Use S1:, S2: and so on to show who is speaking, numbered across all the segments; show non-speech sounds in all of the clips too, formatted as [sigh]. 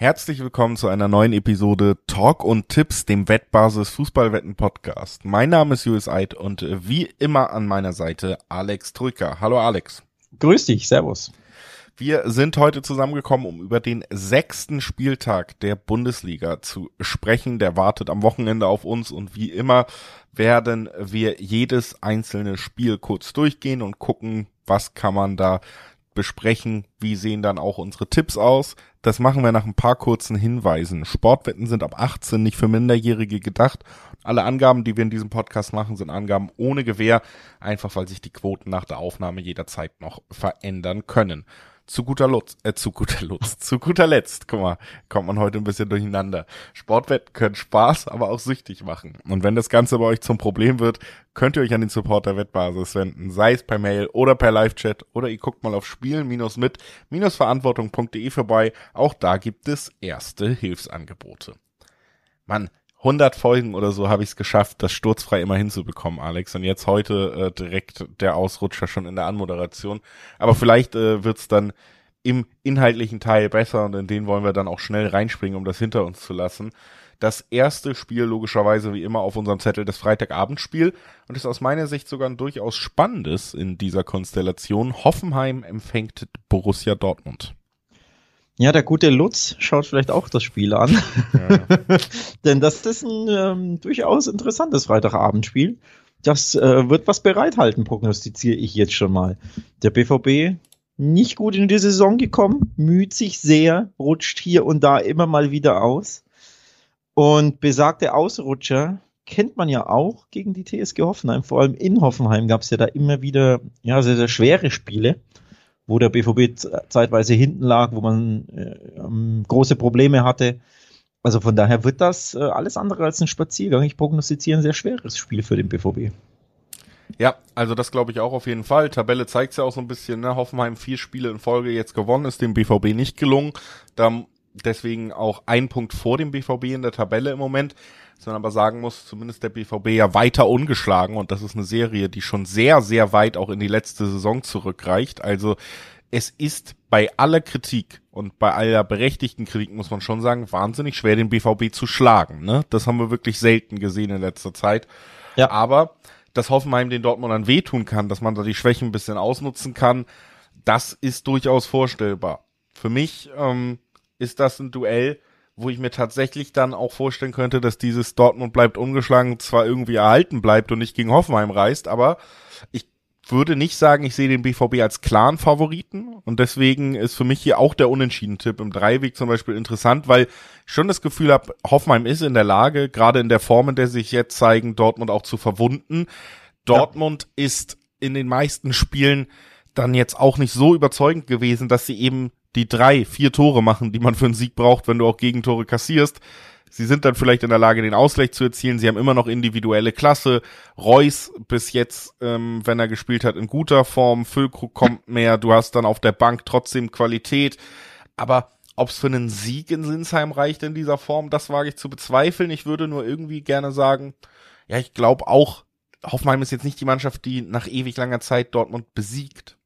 S1: Herzlich willkommen zu einer neuen Episode Talk und Tipps, dem Wettbasis Fußballwetten Podcast. Mein Name ist Julius Eid und wie immer an meiner Seite Alex Trücker. Hallo Alex.
S2: Grüß dich, Servus.
S1: Wir sind heute zusammengekommen, um über den sechsten Spieltag der Bundesliga zu sprechen. Der wartet am Wochenende auf uns und wie immer werden wir jedes einzelne Spiel kurz durchgehen und gucken, was kann man da besprechen, wie sehen dann auch unsere Tipps aus. Das machen wir nach ein paar kurzen Hinweisen. Sportwetten sind ab 18 nicht für Minderjährige gedacht. Alle Angaben, die wir in diesem Podcast machen, sind Angaben ohne Gewähr, einfach weil sich die Quoten nach der Aufnahme jederzeit noch verändern können zu guter Lutz, äh, zu guter Lutz, zu guter Letzt, guck mal, kommt man heute ein bisschen durcheinander. Sportwetten können Spaß, aber auch süchtig machen. Und wenn das Ganze bei euch zum Problem wird, könnt ihr euch an den Support der Wettbasis wenden, sei es per Mail oder per Live-Chat oder ihr guckt mal auf spielen-mit-verantwortung.de vorbei. Auch da gibt es erste Hilfsangebote. Mann, 100 Folgen oder so habe ich es geschafft, das sturzfrei immer hinzubekommen, Alex. Und jetzt heute äh, direkt der Ausrutscher schon in der Anmoderation. Aber vielleicht äh, wird's dann im inhaltlichen Teil besser und in den wollen wir dann auch schnell reinspringen, um das hinter uns zu lassen. Das erste Spiel logischerweise wie immer auf unserem Zettel das Freitagabendspiel und ist aus meiner Sicht sogar ein durchaus spannendes in dieser Konstellation. Hoffenheim empfängt Borussia Dortmund.
S2: Ja, der gute Lutz schaut vielleicht auch das Spiel an. Ja. [laughs] Denn das ist ein ähm, durchaus interessantes Freitagabendspiel. Das äh, wird was bereithalten, prognostiziere ich jetzt schon mal. Der BVB nicht gut in die Saison gekommen, müht sich sehr, rutscht hier und da immer mal wieder aus. Und besagte Ausrutscher kennt man ja auch gegen die TSG Hoffenheim. Vor allem in Hoffenheim gab es ja da immer wieder ja, sehr, sehr schwere Spiele wo der BVB zeitweise hinten lag, wo man äh, ähm, große Probleme hatte. Also von daher wird das äh, alles andere als ein Spaziergang. Ich prognostiziere ein sehr schweres Spiel für den BVB.
S1: Ja, also das glaube ich auch auf jeden Fall. Tabelle zeigt es ja auch so ein bisschen. Ne? Hoffenheim vier Spiele in Folge jetzt gewonnen, ist dem BVB nicht gelungen. Da deswegen auch ein Punkt vor dem BVB in der Tabelle im Moment man aber sagen muss, zumindest der BVB ja weiter ungeschlagen und das ist eine Serie, die schon sehr, sehr weit auch in die letzte Saison zurückreicht. Also es ist bei aller Kritik und bei aller berechtigten Kritik muss man schon sagen, wahnsinnig schwer, den BVB zu schlagen. Ne? Das haben wir wirklich selten gesehen in letzter Zeit. Ja. Aber dass Hoffenheim den Dortmundern wehtun kann, dass man da die Schwächen ein bisschen ausnutzen kann, das ist durchaus vorstellbar. Für mich ähm, ist das ein Duell, wo ich mir tatsächlich dann auch vorstellen könnte, dass dieses Dortmund bleibt ungeschlagen zwar irgendwie erhalten bleibt und nicht gegen Hoffenheim reist, aber ich würde nicht sagen, ich sehe den BVB als klaren Favoriten und deswegen ist für mich hier auch der Unentschieden-Tipp im Dreiweg zum Beispiel interessant, weil ich schon das Gefühl habe, Hoffenheim ist in der Lage, gerade in der Form, in der sich jetzt zeigen, Dortmund auch zu verwunden. Dortmund ja. ist in den meisten Spielen dann jetzt auch nicht so überzeugend gewesen, dass sie eben die drei, vier Tore machen, die man für einen Sieg braucht, wenn du auch Gegentore kassierst. Sie sind dann vielleicht in der Lage, den Ausgleich zu erzielen. Sie haben immer noch individuelle Klasse. Reus bis jetzt, ähm, wenn er gespielt hat, in guter Form. Füllkrug kommt mehr. Du hast dann auf der Bank trotzdem Qualität. Aber ob es für einen Sieg in Sinsheim reicht in dieser Form, das wage ich zu bezweifeln. Ich würde nur irgendwie gerne sagen, ja, ich glaube auch, Hoffenheim ist jetzt nicht die Mannschaft, die nach ewig langer Zeit Dortmund besiegt.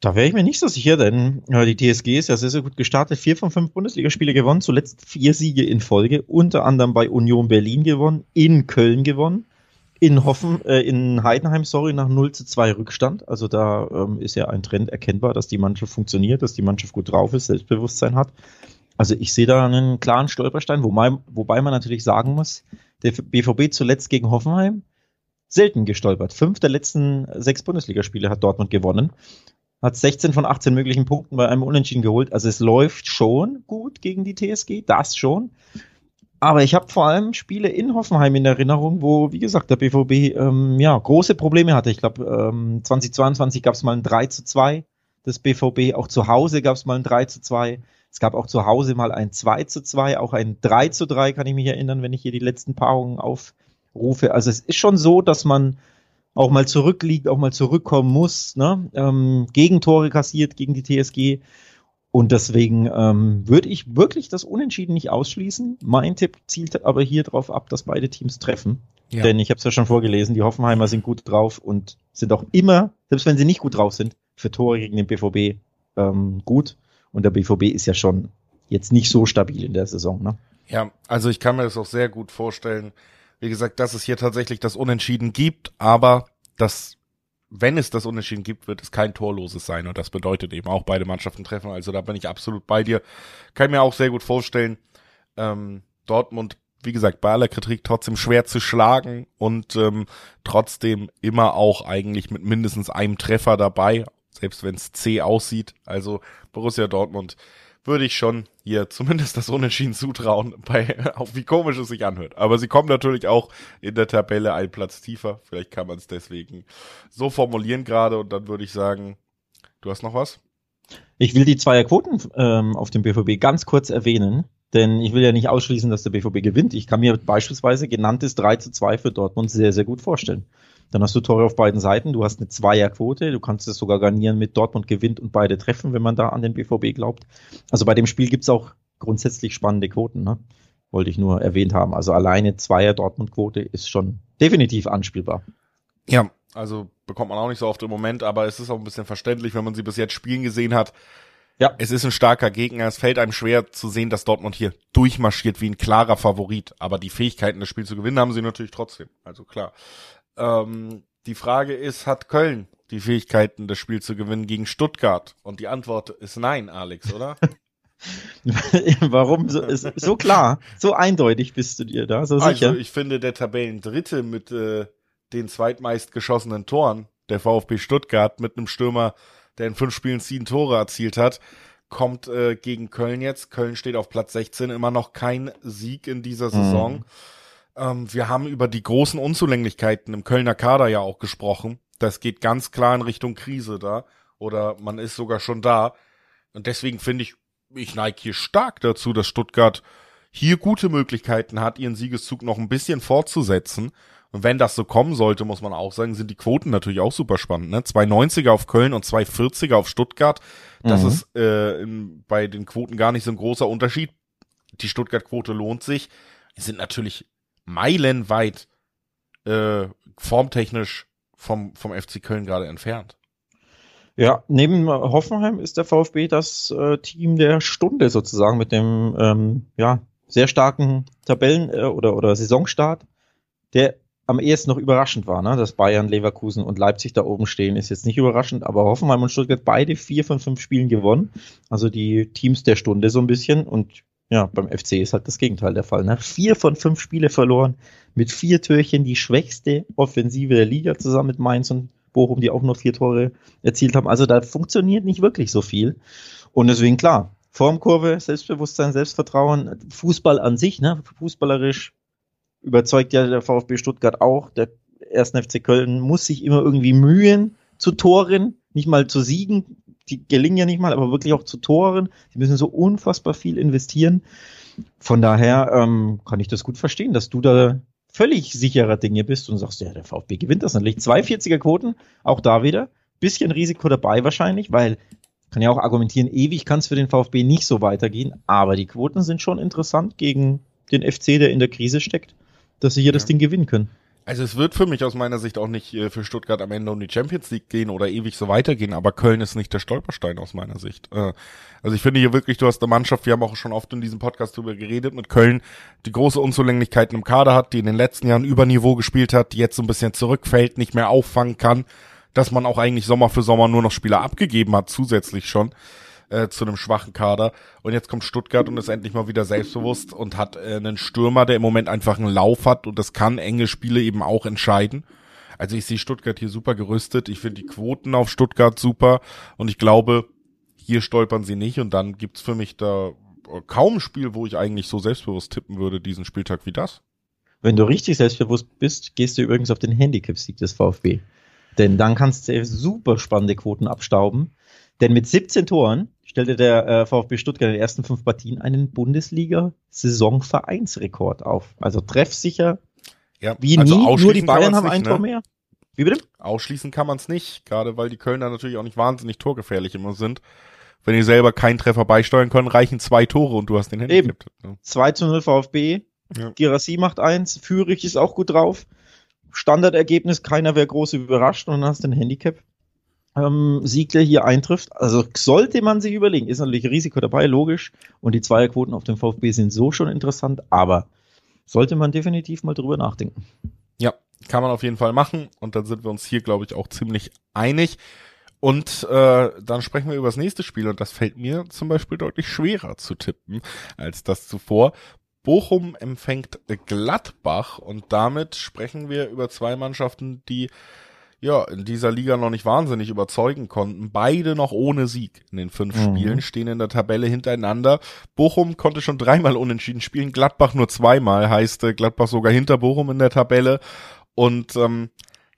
S2: Da wäre ich mir nicht so sicher, denn äh, die TSG ist ja sehr, sehr gut gestartet. Vier von fünf Bundesligaspiele gewonnen, zuletzt vier Siege in Folge, unter anderem bei Union Berlin gewonnen, in Köln gewonnen, in Hoffen, äh, in Heidenheim, sorry, nach 0 zu 2 Rückstand. Also da ähm, ist ja ein Trend erkennbar, dass die Mannschaft funktioniert, dass die Mannschaft gut drauf ist, Selbstbewusstsein hat. Also ich sehe da einen klaren Stolperstein, wobei, wobei man natürlich sagen muss, der BVB zuletzt gegen Hoffenheim selten gestolpert. Fünf der letzten sechs Bundesligaspiele hat Dortmund gewonnen hat 16 von 18 möglichen Punkten bei einem Unentschieden geholt. Also es läuft schon gut gegen die TSG, das schon. Aber ich habe vor allem Spiele in Hoffenheim in Erinnerung, wo, wie gesagt, der BVB ähm, ja, große Probleme hatte. Ich glaube, ähm, 2022 gab es mal ein 3 zu 2 des BVB, auch zu Hause gab es mal ein 3 zu 2. Es gab auch zu Hause mal ein 2 zu 2, auch ein 3 zu 3, kann ich mich erinnern, wenn ich hier die letzten Paarungen aufrufe. Also es ist schon so, dass man auch mal zurückliegt, auch mal zurückkommen muss, ne? ähm, Gegentore kassiert gegen die TSG. Und deswegen ähm, würde ich wirklich das Unentschieden nicht ausschließen. Mein Tipp zielt aber hier drauf ab, dass beide Teams treffen. Ja. Denn ich habe es ja schon vorgelesen, die Hoffenheimer sind gut drauf und sind auch immer, selbst wenn sie nicht gut drauf sind, für Tore gegen den BVB ähm, gut. Und der BVB ist ja schon jetzt nicht so stabil in der Saison. Ne?
S1: Ja, also ich kann mir das auch sehr gut vorstellen. Wie gesagt, dass es hier tatsächlich das Unentschieden gibt, aber das, wenn es das Unentschieden gibt, wird es kein torloses sein und das bedeutet eben auch beide Mannschaften treffen. Also da bin ich absolut bei dir. Kann mir auch sehr gut vorstellen. Ähm, Dortmund, wie gesagt, bei aller Kritik trotzdem schwer zu schlagen und ähm, trotzdem immer auch eigentlich mit mindestens einem Treffer dabei, selbst wenn es C aussieht. Also Borussia Dortmund würde ich schon hier zumindest das Unentschieden zutrauen, bei, auch wie komisch es sich anhört. Aber sie kommen natürlich auch in der Tabelle einen Platz tiefer. Vielleicht kann man es deswegen so formulieren gerade und dann würde ich sagen, du hast noch was?
S2: Ich will die Zweierquoten ähm, auf dem BVB ganz kurz erwähnen, denn ich will ja nicht ausschließen, dass der BVB gewinnt. Ich kann mir beispielsweise genanntes 3 zu 2 für Dortmund sehr, sehr gut vorstellen. Dann hast du Tore auf beiden Seiten, du hast eine Zweierquote, du kannst es sogar garnieren mit Dortmund gewinnt und beide treffen, wenn man da an den BVB glaubt. Also bei dem Spiel gibt's auch grundsätzlich spannende Quoten, ne? Wollte ich nur erwähnt haben. Also alleine Zweier Dortmund-Quote ist schon definitiv anspielbar.
S1: Ja, also bekommt man auch nicht so oft im Moment, aber es ist auch ein bisschen verständlich, wenn man sie bis jetzt spielen gesehen hat. Ja. Es ist ein starker Gegner. Es fällt einem schwer zu sehen, dass Dortmund hier durchmarschiert wie ein klarer Favorit. Aber die Fähigkeiten, das Spiel zu gewinnen, haben sie natürlich trotzdem. Also klar. Ähm, die Frage ist, hat Köln die Fähigkeiten, das Spiel zu gewinnen gegen Stuttgart? Und die Antwort ist nein, Alex, oder? [laughs]
S2: Warum? So, ist, so klar, so eindeutig bist du dir da, so sicher.
S1: Also ich finde, der Tabellendritte mit äh, den zweitmeist geschossenen Toren, der VfB Stuttgart mit einem Stürmer, der in fünf Spielen sieben Tore erzielt hat, kommt äh, gegen Köln jetzt. Köln steht auf Platz 16, immer noch kein Sieg in dieser Saison. Mhm. Ähm, wir haben über die großen Unzulänglichkeiten im Kölner Kader ja auch gesprochen. Das geht ganz klar in Richtung Krise da. Oder man ist sogar schon da. Und deswegen finde ich, ich neige hier stark dazu, dass Stuttgart hier gute Möglichkeiten hat, ihren Siegeszug noch ein bisschen fortzusetzen. Und wenn das so kommen sollte, muss man auch sagen, sind die Quoten natürlich auch super spannend. Ne? 290er auf Köln und 240er auf Stuttgart. Das mhm. ist äh, in, bei den Quoten gar nicht so ein großer Unterschied. Die Stuttgart-Quote lohnt sich. Es sind natürlich meilenweit äh, formtechnisch vom, vom FC Köln gerade entfernt.
S2: Ja, neben Hoffenheim ist der VfB das äh, Team der Stunde sozusagen mit dem ähm, ja, sehr starken Tabellen- äh, oder, oder Saisonstart, der am ehesten noch überraschend war, ne? dass Bayern, Leverkusen und Leipzig da oben stehen, ist jetzt nicht überraschend, aber Hoffenheim und Stuttgart beide vier von fünf Spielen gewonnen. Also die Teams der Stunde so ein bisschen und ja, beim FC ist halt das Gegenteil der Fall. Ne? Vier von fünf Spiele verloren, mit vier Türchen die schwächste Offensive der Liga zusammen mit Mainz und Bochum, die auch nur vier Tore erzielt haben. Also da funktioniert nicht wirklich so viel. Und deswegen klar, Formkurve, Selbstbewusstsein, Selbstvertrauen, Fußball an sich, ne? fußballerisch überzeugt ja der VfB Stuttgart auch. Der 1. FC Köln muss sich immer irgendwie mühen zu Toren, nicht mal zu Siegen, die gelingen ja nicht mal, aber wirklich auch zu Toren. Die müssen so unfassbar viel investieren. Von daher ähm, kann ich das gut verstehen, dass du da völlig sicherer Dinge bist und sagst, ja, der VfB gewinnt das natürlich. 240er Quoten, auch da wieder. Bisschen Risiko dabei wahrscheinlich, weil kann ja auch argumentieren, ewig kann es für den VfB nicht so weitergehen, aber die Quoten sind schon interessant gegen den FC, der in der Krise steckt, dass sie hier ja. das Ding gewinnen können.
S1: Also es wird für mich aus meiner Sicht auch nicht äh, für Stuttgart am Ende um die Champions League gehen oder ewig so weitergehen, aber Köln ist nicht der Stolperstein aus meiner Sicht. Äh, also ich finde hier wirklich, du hast eine Mannschaft, wir haben auch schon oft in diesem Podcast drüber geredet, mit Köln, die große Unzulänglichkeiten im Kader hat, die in den letzten Jahren über Niveau gespielt hat, die jetzt so ein bisschen zurückfällt, nicht mehr auffangen kann, dass man auch eigentlich Sommer für Sommer nur noch Spieler abgegeben hat, zusätzlich schon äh, zu einem schwachen Kader. Und jetzt kommt Stuttgart und ist endlich mal wieder selbstbewusst und hat äh, einen Stürmer, der im Moment einfach einen Lauf hat und das kann enge Spiele eben auch entscheiden. Also ich sehe Stuttgart hier super gerüstet. Ich finde die Quoten auf Stuttgart super und ich glaube, hier stolpern sie nicht und dann gibt's für mich da kaum ein Spiel, wo ich eigentlich so selbstbewusst tippen würde, diesen Spieltag wie das.
S2: Wenn du richtig selbstbewusst bist, gehst du übrigens auf den Handicap-Sieg des VfB. Denn dann kannst du super spannende Quoten abstauben. Denn mit 17 Toren stellte der äh, VfB Stuttgart in den ersten fünf Partien einen Bundesliga-Saisonvereinsrekord auf. Also treffsicher
S1: ja, wie also nie, nur die Bayern haben ein
S2: ne? Tor mehr.
S1: Wie bitte? Ausschließen kann man es nicht, gerade weil die Kölner natürlich auch nicht wahnsinnig torgefährlich immer sind. Wenn die selber keinen Treffer beisteuern können, reichen zwei Tore und du hast den
S2: Handy. Eben. Ne? 2 zu 0 VfB. Ja. Girassi macht eins. Führig ist auch gut drauf. Standardergebnis, keiner wäre groß überrascht und dann hast du ein Handicap. ähm, Siegler hier eintrifft. Also sollte man sich überlegen, ist natürlich Risiko dabei, logisch. Und die Zweierquoten auf dem VfB sind so schon interessant, aber sollte man definitiv mal drüber nachdenken.
S1: Ja, kann man auf jeden Fall machen. Und dann sind wir uns hier, glaube ich, auch ziemlich einig. Und äh, dann sprechen wir über das nächste Spiel und das fällt mir zum Beispiel deutlich schwerer zu tippen als das zuvor. Bochum empfängt Gladbach und damit sprechen wir über zwei Mannschaften, die ja in dieser Liga noch nicht wahnsinnig überzeugen konnten. Beide noch ohne Sieg in den fünf mhm. Spielen stehen in der Tabelle hintereinander. Bochum konnte schon dreimal unentschieden spielen, Gladbach nur zweimal, heißt äh, Gladbach sogar hinter Bochum in der Tabelle. Und ähm,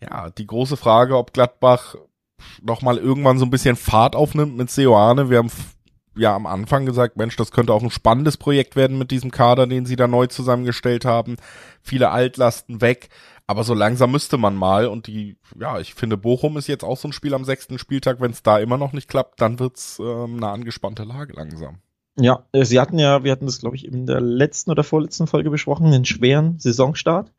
S1: ja, die große Frage, ob Gladbach nochmal irgendwann so ein bisschen Fahrt aufnimmt mit Seoane. Wir haben ja am Anfang gesagt, Mensch, das könnte auch ein spannendes Projekt werden mit diesem Kader, den sie da neu zusammengestellt haben. Viele Altlasten weg. Aber so langsam müsste man mal und die, ja, ich finde, Bochum ist jetzt auch so ein Spiel am sechsten Spieltag. Wenn es da immer noch nicht klappt, dann wird's ähm, eine angespannte Lage langsam.
S2: Ja, äh, sie hatten ja, wir hatten das, glaube ich, in der letzten oder vorletzten Folge besprochen, einen schweren Saisonstart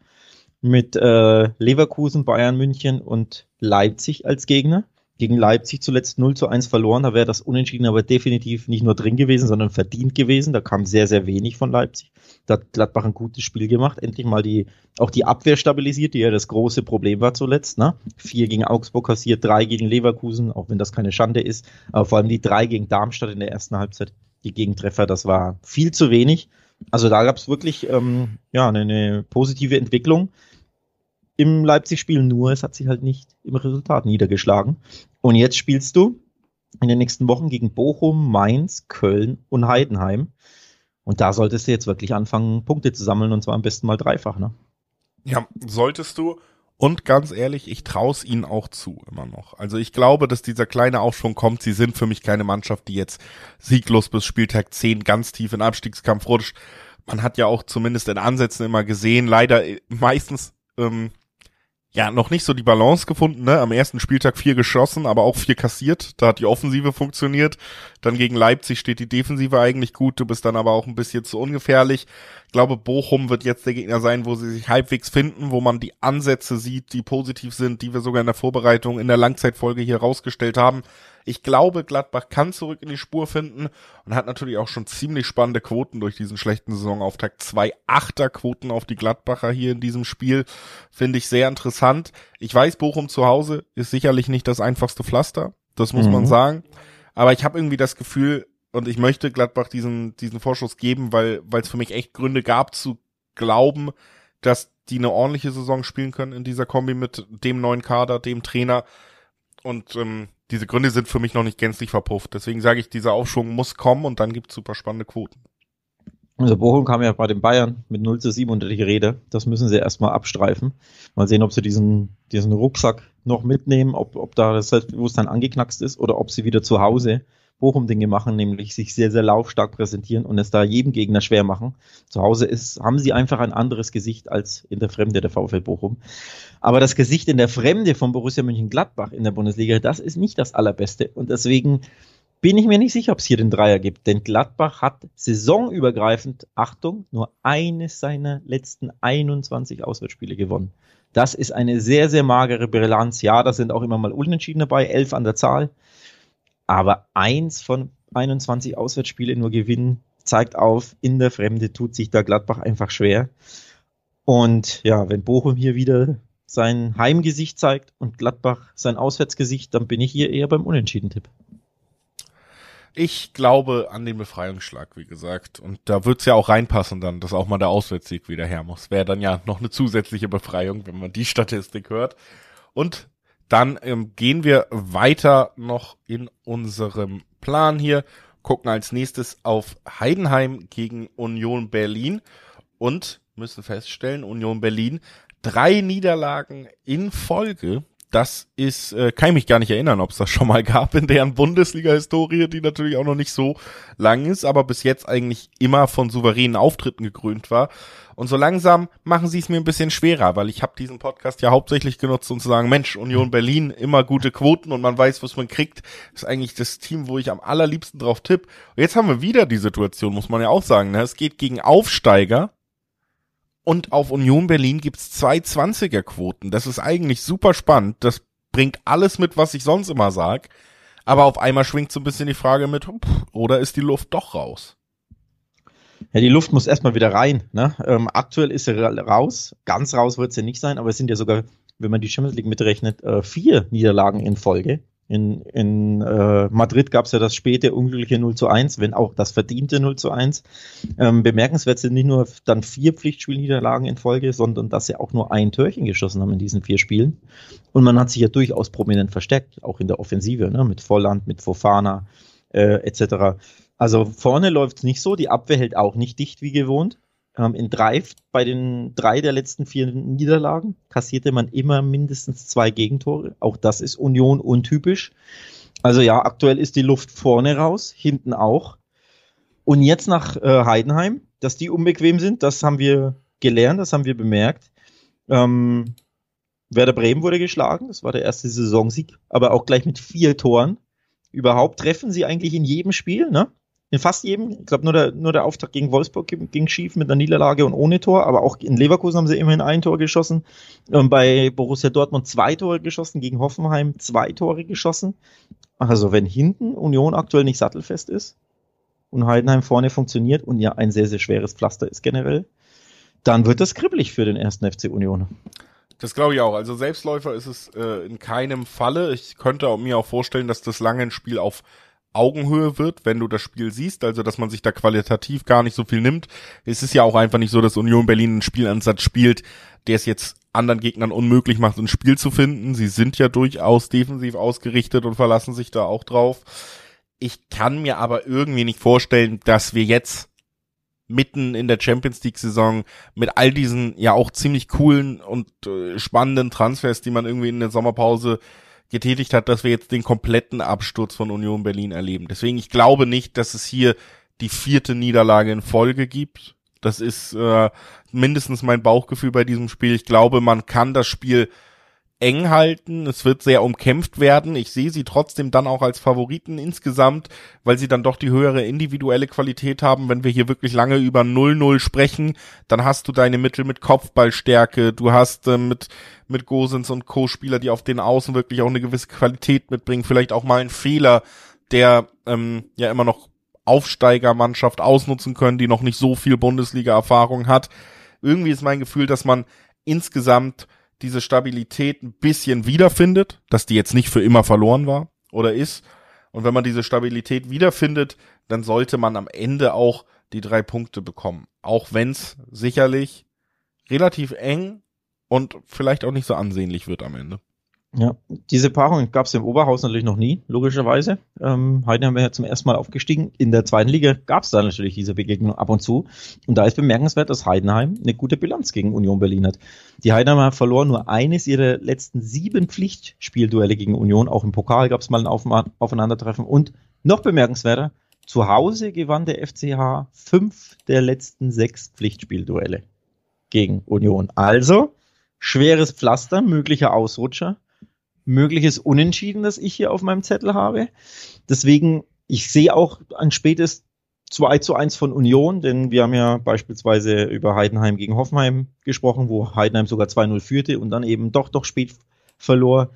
S2: mit äh, Leverkusen, Bayern, München und Leipzig als Gegner gegen Leipzig zuletzt 0 zu 1 verloren. Da wäre das Unentschieden aber definitiv nicht nur drin gewesen, sondern verdient gewesen. Da kam sehr, sehr wenig von Leipzig. Da hat Gladbach ein gutes Spiel gemacht. Endlich mal die, auch die Abwehr stabilisiert, die ja das große Problem war zuletzt. Ne? Vier gegen Augsburg kassiert, drei gegen Leverkusen, auch wenn das keine Schande ist. Aber vor allem die drei gegen Darmstadt in der ersten Halbzeit, die Gegentreffer, das war viel zu wenig. Also da gab es wirklich ähm, ja, eine, eine positive Entwicklung im Leipzig-Spiel, nur es hat sich halt nicht im Resultat niedergeschlagen. Und jetzt spielst du in den nächsten Wochen gegen Bochum, Mainz, Köln und Heidenheim. Und da solltest du jetzt wirklich anfangen, Punkte zu sammeln und zwar am besten mal dreifach, ne?
S1: Ja, solltest du. Und ganz ehrlich, ich traue es ihnen auch zu, immer noch. Also ich glaube, dass dieser kleine Aufschwung kommt. Sie sind für mich keine Mannschaft, die jetzt sieglos bis Spieltag 10 ganz tief in Abstiegskampf rutscht. Man hat ja auch zumindest in Ansätzen immer gesehen, leider meistens ähm, ja, noch nicht so die Balance gefunden, ne? Am ersten Spieltag vier geschossen, aber auch vier kassiert. Da hat die Offensive funktioniert. Dann gegen Leipzig steht die Defensive eigentlich gut. Du bist dann aber auch ein bisschen zu ungefährlich. Ich glaube, Bochum wird jetzt der Gegner sein, wo sie sich halbwegs finden, wo man die Ansätze sieht, die positiv sind, die wir sogar in der Vorbereitung in der Langzeitfolge hier rausgestellt haben. Ich glaube, Gladbach kann zurück in die Spur finden und hat natürlich auch schon ziemlich spannende Quoten durch diesen schlechten Saisonauftakt. Zwei Achterquoten auf die Gladbacher hier in diesem Spiel finde ich sehr interessant. Ich weiß, Bochum zu Hause ist sicherlich nicht das einfachste Pflaster. Das muss mhm. man sagen. Aber ich habe irgendwie das Gefühl, und ich möchte Gladbach diesen, diesen Vorschuss geben, weil weil es für mich echt Gründe gab zu glauben, dass die eine ordentliche Saison spielen können in dieser Kombi mit dem neuen Kader, dem Trainer. Und ähm, diese Gründe sind für mich noch nicht gänzlich verpufft. Deswegen sage ich, dieser Aufschwung muss kommen und dann gibt es super spannende Quoten.
S2: Also Bochum kam ja bei den Bayern mit 0 zu 7 unter die Rede. Das müssen sie erstmal abstreifen. Mal sehen, ob sie diesen, diesen Rucksack noch mitnehmen, ob, ob da das Selbstbewusstsein angeknackst ist oder ob sie wieder zu Hause Bochum-Dinge machen, nämlich sich sehr, sehr laufstark präsentieren und es da jedem Gegner schwer machen. Zu Hause ist, haben sie einfach ein anderes Gesicht als in der Fremde der VfL Bochum. Aber das Gesicht in der Fremde von Borussia Mönchengladbach in der Bundesliga, das ist nicht das allerbeste. Und deswegen bin ich mir nicht sicher, ob es hier den Dreier gibt. Denn Gladbach hat saisonübergreifend, Achtung, nur eines seiner letzten 21 Auswärtsspiele gewonnen. Das ist eine sehr, sehr magere Bilanz. Ja, da sind auch immer mal Unentschieden dabei, elf an der Zahl. Aber eins von 21 Auswärtsspiele nur gewinnen, zeigt auf, in der Fremde tut sich da Gladbach einfach schwer. Und ja, wenn Bochum hier wieder sein Heimgesicht zeigt und Gladbach sein Auswärtsgesicht, dann bin ich hier eher beim Unentschieden-Tipp.
S1: Ich glaube an den Befreiungsschlag, wie gesagt. Und da wird's ja auch reinpassen dann, dass auch mal der Auswärtssieg wieder her muss. Wäre dann ja noch eine zusätzliche Befreiung, wenn man die Statistik hört. Und dann ähm, gehen wir weiter noch in unserem Plan hier, gucken als nächstes auf Heidenheim gegen Union Berlin und müssen feststellen, Union Berlin drei Niederlagen in Folge das ist, äh, kann ich mich gar nicht erinnern, ob es das schon mal gab in deren Bundesliga-Historie, die natürlich auch noch nicht so lang ist, aber bis jetzt eigentlich immer von souveränen Auftritten gekrönt war. Und so langsam machen sie es mir ein bisschen schwerer, weil ich habe diesen Podcast ja hauptsächlich genutzt, um zu sagen, Mensch, Union Berlin, immer gute Quoten und man weiß, was man kriegt. Das ist eigentlich das Team, wo ich am allerliebsten drauf tipp. Und jetzt haben wir wieder die Situation, muss man ja auch sagen. Ne? Es geht gegen Aufsteiger, und auf Union Berlin gibt's zwei 20er-Quoten. Das ist eigentlich super spannend. Das bringt alles mit, was ich sonst immer sag. Aber auf einmal schwingt so ein bisschen die Frage mit, oder ist die Luft doch raus?
S2: Ja, die Luft muss erstmal wieder rein. Ne? Ähm, aktuell ist sie raus. Ganz raus wird sie nicht sein, aber es sind ja sogar, wenn man die Champions League mitrechnet, äh, vier Niederlagen in Folge. In, in äh, Madrid gab es ja das späte unglückliche 0 zu 1, wenn auch das verdiente 0 zu 1. Ähm, bemerkenswert sind nicht nur dann vier Pflichtspielniederlagen in Folge, sondern dass sie auch nur ein Törchen geschossen haben in diesen vier Spielen. Und man hat sich ja durchaus prominent versteckt, auch in der Offensive, ne? mit Volland, mit Fofana äh, etc. Also vorne läuft es nicht so, die Abwehr hält auch nicht dicht wie gewohnt. Ähm, in drei, bei den drei der letzten vier Niederlagen kassierte man immer mindestens zwei Gegentore. Auch das ist Union untypisch. Also ja, aktuell ist die Luft vorne raus, hinten auch. Und jetzt nach äh, Heidenheim, dass die unbequem sind, das haben wir gelernt, das haben wir bemerkt. Ähm, Werder Bremen wurde geschlagen, das war der erste Saisonsieg, aber auch gleich mit vier Toren. Überhaupt treffen sie eigentlich in jedem Spiel, ne? In fast jedem. Ich glaube, nur der, nur der Auftakt gegen Wolfsburg ging schief mit einer Niederlage und ohne Tor, aber auch in Leverkusen haben sie immerhin ein Tor geschossen. Ähm, bei Borussia Dortmund zwei Tore geschossen, gegen Hoffenheim zwei Tore geschossen. Also wenn hinten Union aktuell nicht sattelfest ist und Heidenheim vorne funktioniert und ja ein sehr, sehr schweres Pflaster ist generell, dann wird das kribbelig für den ersten FC Union.
S1: Das glaube ich auch. Also Selbstläufer ist es äh, in keinem Falle. Ich könnte mir auch vorstellen, dass das lange ein Spiel auf Augenhöhe wird, wenn du das Spiel siehst, also dass man sich da qualitativ gar nicht so viel nimmt. Es ist ja auch einfach nicht so, dass Union Berlin einen Spielansatz spielt, der es jetzt anderen Gegnern unmöglich macht, ein Spiel zu finden. Sie sind ja durchaus defensiv ausgerichtet und verlassen sich da auch drauf. Ich kann mir aber irgendwie nicht vorstellen, dass wir jetzt mitten in der Champions League Saison mit all diesen ja auch ziemlich coolen und äh, spannenden Transfers, die man irgendwie in der Sommerpause getätigt hat, dass wir jetzt den kompletten Absturz von Union Berlin erleben. Deswegen, ich glaube nicht, dass es hier die vierte Niederlage in Folge gibt. Das ist äh, mindestens mein Bauchgefühl bei diesem Spiel. Ich glaube, man kann das Spiel eng halten. Es wird sehr umkämpft werden. Ich sehe sie trotzdem dann auch als Favoriten insgesamt, weil sie dann doch die höhere individuelle Qualität haben. Wenn wir hier wirklich lange über 0-0 sprechen, dann hast du deine Mittel mit Kopfballstärke. Du hast äh, mit, mit Gosens und Co-Spieler, die auf den Außen wirklich auch eine gewisse Qualität mitbringen. Vielleicht auch mal einen Fehler, der ähm, ja immer noch Aufsteigermannschaft ausnutzen können, die noch nicht so viel Bundesliga-Erfahrung hat. Irgendwie ist mein Gefühl, dass man insgesamt diese Stabilität ein bisschen wiederfindet, dass die jetzt nicht für immer verloren war oder ist. Und wenn man diese Stabilität wiederfindet, dann sollte man am Ende auch die drei Punkte bekommen. Auch wenn es sicherlich relativ eng und vielleicht auch nicht so ansehnlich wird am Ende.
S2: Ja, diese Paarung gab es im Oberhaus natürlich noch nie, logischerweise. Ähm, Heidenheim wäre ja zum ersten Mal aufgestiegen. In der zweiten Liga gab es da natürlich diese Begegnung ab und zu. Und da ist bemerkenswert, dass Heidenheim eine gute Bilanz gegen Union Berlin hat. Die Heidenheimer verloren nur eines ihrer letzten sieben Pflichtspielduelle gegen Union. Auch im Pokal gab es mal ein Auf Aufeinandertreffen. Und noch bemerkenswerter, zu Hause gewann der FCH fünf der letzten sechs Pflichtspielduelle gegen Union. Also schweres Pflaster, möglicher Ausrutscher mögliches Unentschieden, das ich hier auf meinem Zettel habe. Deswegen, ich sehe auch ein spätes 2 zu 1 von Union, denn wir haben ja beispielsweise über Heidenheim gegen Hoffenheim gesprochen, wo Heidenheim sogar 2-0 führte und dann eben doch doch spät verlor.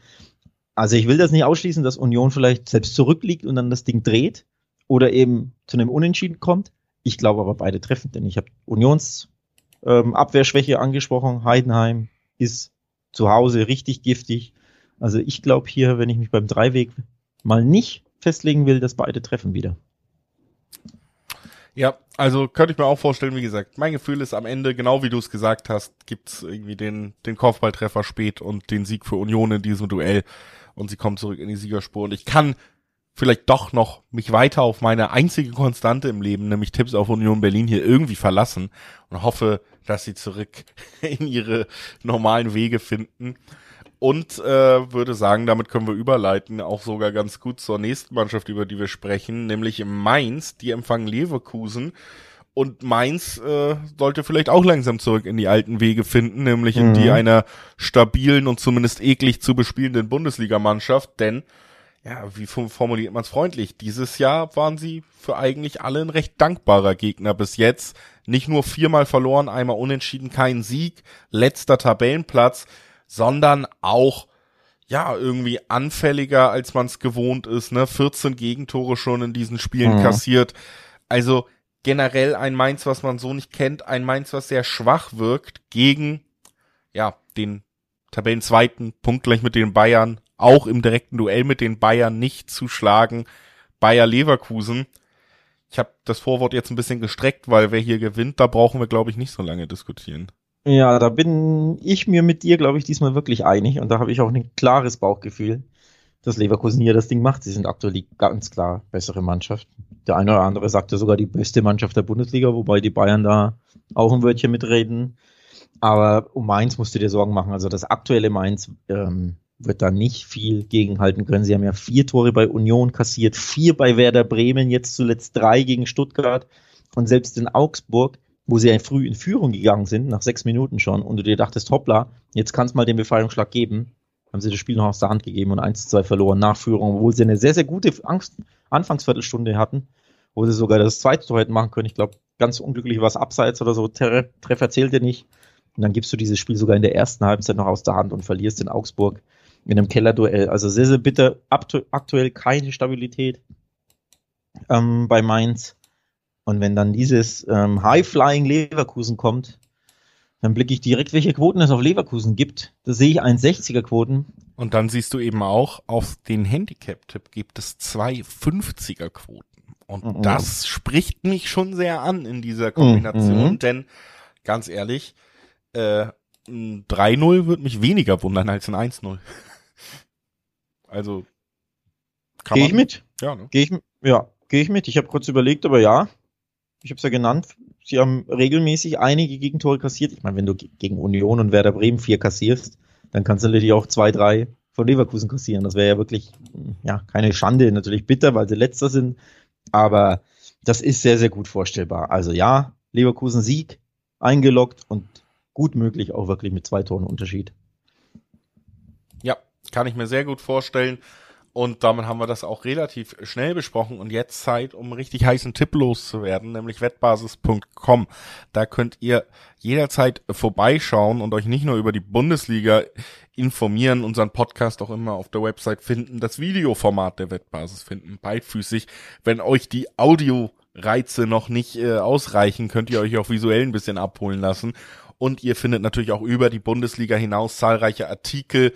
S2: Also ich will das nicht ausschließen, dass Union vielleicht selbst zurückliegt und dann das Ding dreht oder eben zu einem Unentschieden kommt. Ich glaube aber beide treffen, denn ich habe Unions ähm, Abwehrschwäche angesprochen. Heidenheim ist zu Hause richtig giftig. Also ich glaube hier, wenn ich mich beim Dreiweg mal nicht festlegen will, dass beide treffen wieder.
S1: Ja, also könnte ich mir auch vorstellen, wie gesagt, mein Gefühl ist am Ende, genau wie du es gesagt hast, gibt's irgendwie den, den Kopfballtreffer spät und den Sieg für Union in diesem Duell und sie kommen zurück in die Siegerspur und ich kann vielleicht doch noch mich weiter auf meine einzige Konstante im Leben, nämlich Tipps auf Union Berlin hier irgendwie verlassen und hoffe, dass sie zurück [laughs] in ihre normalen Wege finden und äh, würde sagen, damit können wir überleiten, auch sogar ganz gut zur nächsten Mannschaft, über die wir sprechen, nämlich Mainz, die empfangen Leverkusen. Und Mainz äh, sollte vielleicht auch langsam zurück in die alten Wege finden, nämlich in die mhm. einer stabilen und zumindest eklig zu bespielenden Bundesligamannschaft, denn ja, wie formuliert man es freundlich? Dieses Jahr waren sie für eigentlich alle ein recht dankbarer Gegner bis jetzt. Nicht nur viermal verloren, einmal unentschieden, kein Sieg, letzter Tabellenplatz sondern auch ja, irgendwie anfälliger, als man es gewohnt ist, ne? 14 Gegentore schon in diesen Spielen mhm. kassiert. Also generell ein Mainz, was man so nicht kennt, ein Mainz, was sehr schwach wirkt gegen, ja, den Tabellenzweiten, punktgleich mit den Bayern, auch im direkten Duell mit den Bayern nicht zu schlagen. Bayer Leverkusen. Ich habe das Vorwort jetzt ein bisschen gestreckt, weil wer hier gewinnt, da brauchen wir, glaube ich, nicht so lange diskutieren.
S2: Ja, da bin ich mir mit dir, glaube ich, diesmal wirklich einig und da habe ich auch ein klares Bauchgefühl, dass Leverkusen hier das Ding macht. Sie sind aktuell ganz klar bessere Mannschaft. Der eine oder andere sagte sogar die beste Mannschaft der Bundesliga, wobei die Bayern da auch ein Wörtchen mitreden. Aber um Mainz musst du dir Sorgen machen. Also das aktuelle Mainz ähm, wird da nicht viel gegenhalten können. Sie haben ja vier Tore bei Union kassiert, vier bei Werder Bremen, jetzt zuletzt drei gegen Stuttgart und selbst in Augsburg wo sie ja früh in Führung gegangen sind, nach sechs Minuten schon, und du dir dachtest, hoppla, jetzt kann es mal den Befreiungsschlag geben, haben sie das Spiel noch aus der Hand gegeben und 1-2 verloren nach Führung, obwohl sie eine sehr, sehr gute Angst Anfangsviertelstunde hatten, wo sie sogar das zweite Tor hätten machen können. Ich glaube, ganz unglücklich war es abseits oder so, Tre Treffer zählte nicht. Und dann gibst du dieses Spiel sogar in der ersten Halbzeit noch aus der Hand und verlierst in Augsburg in einem Kellerduell. Also sehr, sehr bitter. Aktuell keine Stabilität ähm, bei Mainz. Und wenn dann dieses ähm, High-Flying Leverkusen kommt, dann blicke ich direkt, welche Quoten es auf Leverkusen gibt. Da sehe ich 1,60er Quoten.
S1: Und dann siehst du eben auch, auf den Handicap-Tipp gibt es zwei 50er Quoten. Und mhm. das spricht mich schon sehr an in dieser Kombination, mhm. denn ganz ehrlich, äh, ein 3-0 würde mich weniger wundern als ein 1-0. [laughs] also
S2: kann Gehe ich mit? Ja, ne? Gehe ich, ja, gehe ich mit. Ich habe kurz überlegt, aber ja, ich habe es ja genannt, sie haben regelmäßig einige Gegentore kassiert. Ich meine, wenn du gegen Union und Werder Bremen vier kassierst, dann kannst du natürlich auch zwei, drei von Leverkusen kassieren. Das wäre ja wirklich, ja, keine Schande, natürlich bitter, weil sie letzter sind, aber das ist sehr, sehr gut vorstellbar. Also ja, Leverkusen Sieg eingeloggt und gut möglich auch wirklich mit zwei Toren Unterschied.
S1: Ja, kann ich mir sehr gut vorstellen. Und damit haben wir das auch relativ schnell besprochen und jetzt Zeit, um richtig heißen Tipp loszuwerden, nämlich wettbasis.com. Da könnt ihr jederzeit vorbeischauen und euch nicht nur über die Bundesliga informieren, unseren Podcast auch immer auf der Website finden, das Videoformat der Wettbasis finden, beidfüßig. Wenn euch die Audioreize noch nicht äh, ausreichen, könnt ihr euch auch visuell ein bisschen abholen lassen. Und ihr findet natürlich auch über die Bundesliga hinaus zahlreiche Artikel,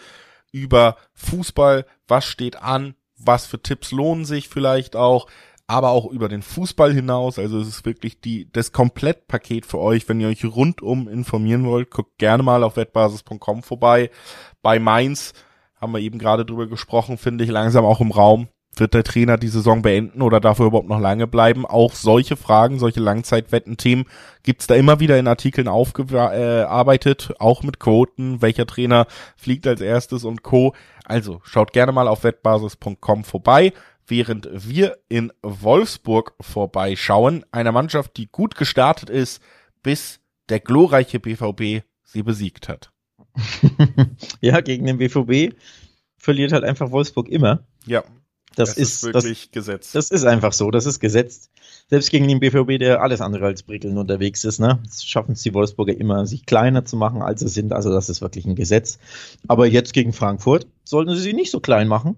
S1: über Fußball, was steht an, was für Tipps lohnen sich vielleicht auch, aber auch über den Fußball hinaus. Also es ist wirklich die, das Komplettpaket für euch. Wenn ihr euch rundum informieren wollt, guckt gerne mal auf wettbasis.com vorbei. Bei Mainz haben wir eben gerade drüber gesprochen, finde ich langsam auch im Raum. Wird der Trainer die Saison beenden oder darf er überhaupt noch lange bleiben? Auch solche Fragen, solche Langzeitwetten-Themen gibt's da immer wieder in Artikeln aufgearbeitet, auch mit Quoten, welcher Trainer fliegt als erstes und Co. Also schaut gerne mal auf wettbasis.com vorbei, während wir in Wolfsburg vorbeischauen, einer Mannschaft, die gut gestartet ist, bis der glorreiche BVB sie besiegt hat. [laughs]
S2: ja, gegen den BVB verliert halt einfach Wolfsburg immer.
S1: Ja,
S2: das, das ist,
S1: wirklich
S2: das,
S1: gesetzt.
S2: Das ist einfach so, das ist gesetzt. Selbst gegen den BVB, der alles andere als prickelnd unterwegs ist, ne, schaffen es die Wolfsburger immer, sich kleiner zu machen, als sie sind. Also das ist wirklich ein Gesetz. Aber jetzt gegen Frankfurt sollten sie sich nicht so klein machen.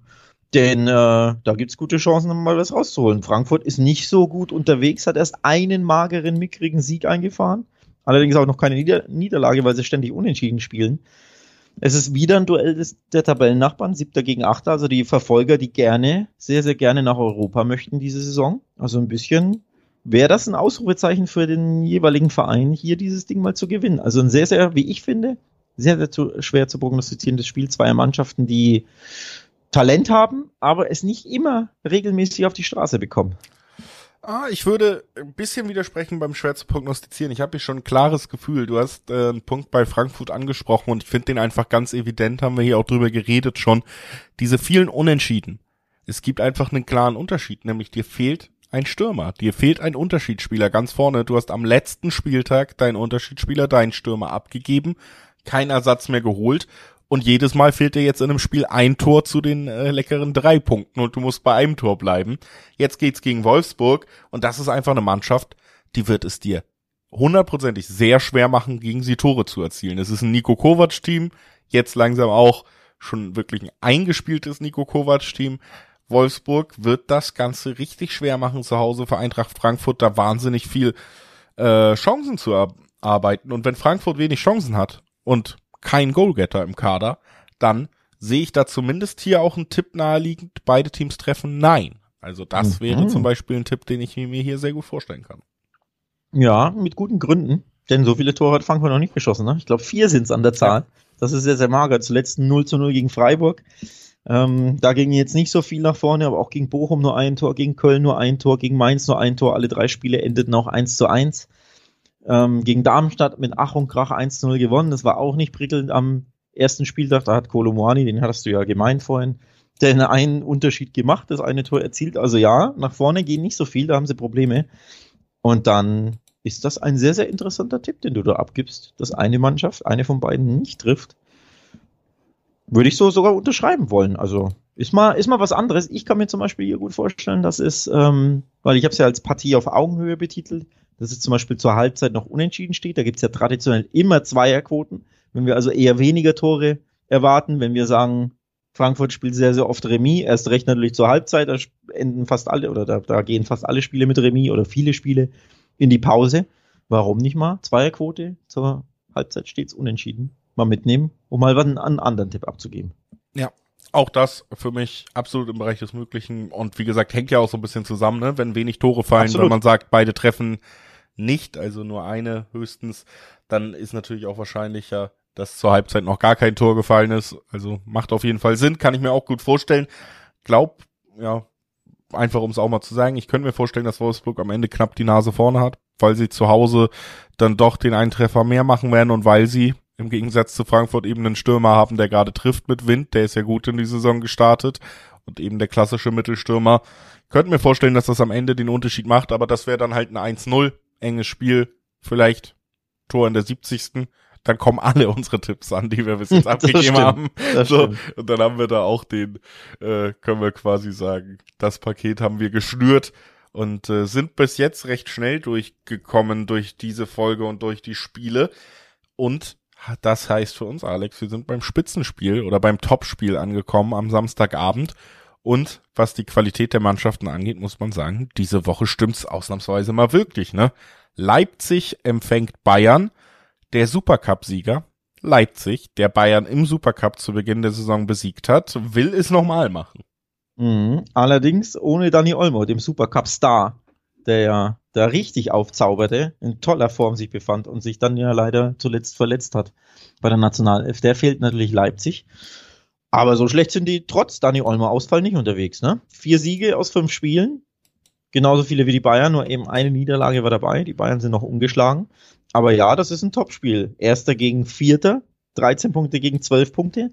S2: Denn äh, da gibt's gute Chancen, mal was rauszuholen. Frankfurt ist nicht so gut unterwegs, hat erst einen mageren, mickrigen Sieg eingefahren. Allerdings auch noch keine Nieder Niederlage, weil sie ständig unentschieden spielen. Es ist wieder ein Duell des, der Tabellennachbarn, siebter gegen achter, also die Verfolger, die gerne, sehr, sehr gerne nach Europa möchten diese Saison. Also ein bisschen wäre das ein Ausrufezeichen für den jeweiligen Verein, hier dieses Ding mal zu gewinnen. Also ein sehr, sehr, wie ich finde, sehr, sehr zu, schwer zu prognostizierendes Spiel zweier Mannschaften, die Talent haben, aber es nicht immer regelmäßig auf die Straße bekommen.
S1: Ah, ich würde ein bisschen widersprechen beim schwer zu prognostizieren. Ich habe hier schon ein klares Gefühl. Du hast äh, einen Punkt bei Frankfurt angesprochen und ich finde den einfach ganz evident, haben wir hier auch drüber geredet schon. Diese vielen Unentschieden. Es gibt einfach einen klaren Unterschied, nämlich dir fehlt ein Stürmer. Dir fehlt ein Unterschiedsspieler ganz vorne. Du hast am letzten Spieltag deinen Unterschiedsspieler, deinen Stürmer abgegeben, kein Ersatz mehr geholt und jedes Mal fehlt dir jetzt in einem Spiel ein Tor zu den äh, leckeren drei Punkten und du musst bei einem Tor bleiben. Jetzt geht's gegen Wolfsburg und das ist einfach eine Mannschaft, die wird es dir hundertprozentig sehr schwer machen, gegen sie Tore zu erzielen. Es ist ein Nico Kovac-Team, jetzt langsam auch schon wirklich ein eingespieltes Nico Kovac-Team. Wolfsburg wird das Ganze richtig schwer machen zu Hause für Eintracht Frankfurt, da wahnsinnig viel äh, Chancen zu erarbeiten. Und wenn Frankfurt wenig Chancen hat und kein Goalgetter im Kader, dann sehe ich da zumindest hier auch einen Tipp naheliegend, beide Teams treffen Nein. Also das mhm. wäre zum Beispiel ein Tipp, den ich mir hier sehr gut vorstellen kann.
S2: Ja, mit guten Gründen. Denn so viele Tore hat Frankfurt noch nicht geschossen. Ne? Ich glaube, vier sind es an der Zahl. Ja. Das ist sehr, sehr mager. Zuletzt 0 zu 0 gegen Freiburg. Ähm, da ging jetzt nicht so viel nach vorne, aber auch gegen Bochum nur ein Tor, gegen Köln nur ein Tor, gegen Mainz nur ein Tor. Alle drei Spiele endeten auch 1 zu 1. Ähm, gegen Darmstadt mit Ach und Krach 1 zu 0 gewonnen. Das war auch nicht prickelnd am ersten Spieltag. Da hat Kolomoani, den hattest du ja gemeint vorhin, den einen Unterschied gemacht, das eine Tor erzielt. Also ja, nach vorne gehen nicht so viel, da haben sie Probleme. Und dann ist das ein sehr, sehr interessanter Tipp, den du da abgibst, dass eine Mannschaft, eine von beiden nicht trifft. Würde ich so sogar unterschreiben wollen. Also ist mal, ist mal was anderes. Ich kann mir zum Beispiel hier gut vorstellen, dass es, ähm, weil ich habe es ja als Partie auf Augenhöhe betitelt, dass es zum Beispiel zur Halbzeit noch unentschieden steht. Da gibt es ja traditionell immer Zweierquoten. Wenn wir also eher weniger Tore erwarten, wenn wir sagen, Frankfurt spielt sehr, sehr oft Remis, erst recht natürlich zur Halbzeit, da enden fast alle oder da, da gehen fast alle Spiele mit Remis oder viele Spiele in die Pause. Warum nicht mal? Zweierquote zur Halbzeit stets unentschieden. Mal mitnehmen, um mal einen, einen anderen Tipp abzugeben.
S1: Ja, auch das für mich absolut im Bereich des Möglichen. Und wie gesagt, hängt ja auch so ein bisschen zusammen, ne? wenn wenig Tore fallen, absolut. wenn man sagt, beide treffen nicht, also nur eine höchstens, dann ist natürlich auch wahrscheinlicher, dass zur Halbzeit noch gar kein Tor gefallen ist. Also macht auf jeden Fall Sinn, kann ich mir auch gut vorstellen. Glaub, ja, einfach um es auch mal zu sagen, ich könnte mir vorstellen, dass Wolfsburg am Ende knapp die Nase vorne hat, weil sie zu Hause dann doch den einen Treffer mehr machen werden und weil sie im Gegensatz zu Frankfurt eben einen Stürmer haben, der gerade trifft mit Wind, der ist ja gut in die Saison gestartet und eben der klassische Mittelstürmer. Könnte mir vorstellen, dass das am Ende den Unterschied macht, aber das wäre dann halt ein 1-0, enges Spiel, vielleicht Tor in der 70 dann kommen alle [laughs] unsere Tipps an, die wir bis jetzt [laughs] abgegeben haben. So, und dann haben wir da auch den, äh, können wir quasi sagen, das Paket haben wir geschnürt und äh, sind bis jetzt recht schnell durchgekommen durch diese Folge und durch die Spiele. Und das heißt für uns, Alex, wir sind beim Spitzenspiel oder beim Topspiel angekommen am Samstagabend. Und was die Qualität der Mannschaften angeht, muss man sagen, diese Woche stimmt's ausnahmsweise mal wirklich, ne? Leipzig empfängt Bayern der Supercup-Sieger Leipzig, der Bayern im Supercup zu Beginn der Saison besiegt hat, will es nochmal machen.
S2: Mhm. Allerdings ohne Dani Olmo, dem Supercup-Star, der ja da richtig aufzauberte, in toller Form sich befand und sich dann ja leider zuletzt verletzt hat bei der Nationalelf. Der fehlt natürlich Leipzig. Aber so schlecht sind die trotz Dani Olmo Ausfall nicht unterwegs, ne? Vier Siege aus fünf Spielen. Genauso viele wie die Bayern, nur eben eine Niederlage war dabei. Die Bayern sind noch umgeschlagen. Aber ja, das ist ein Topspiel. Erster gegen Vierter, 13 Punkte gegen 12 Punkte.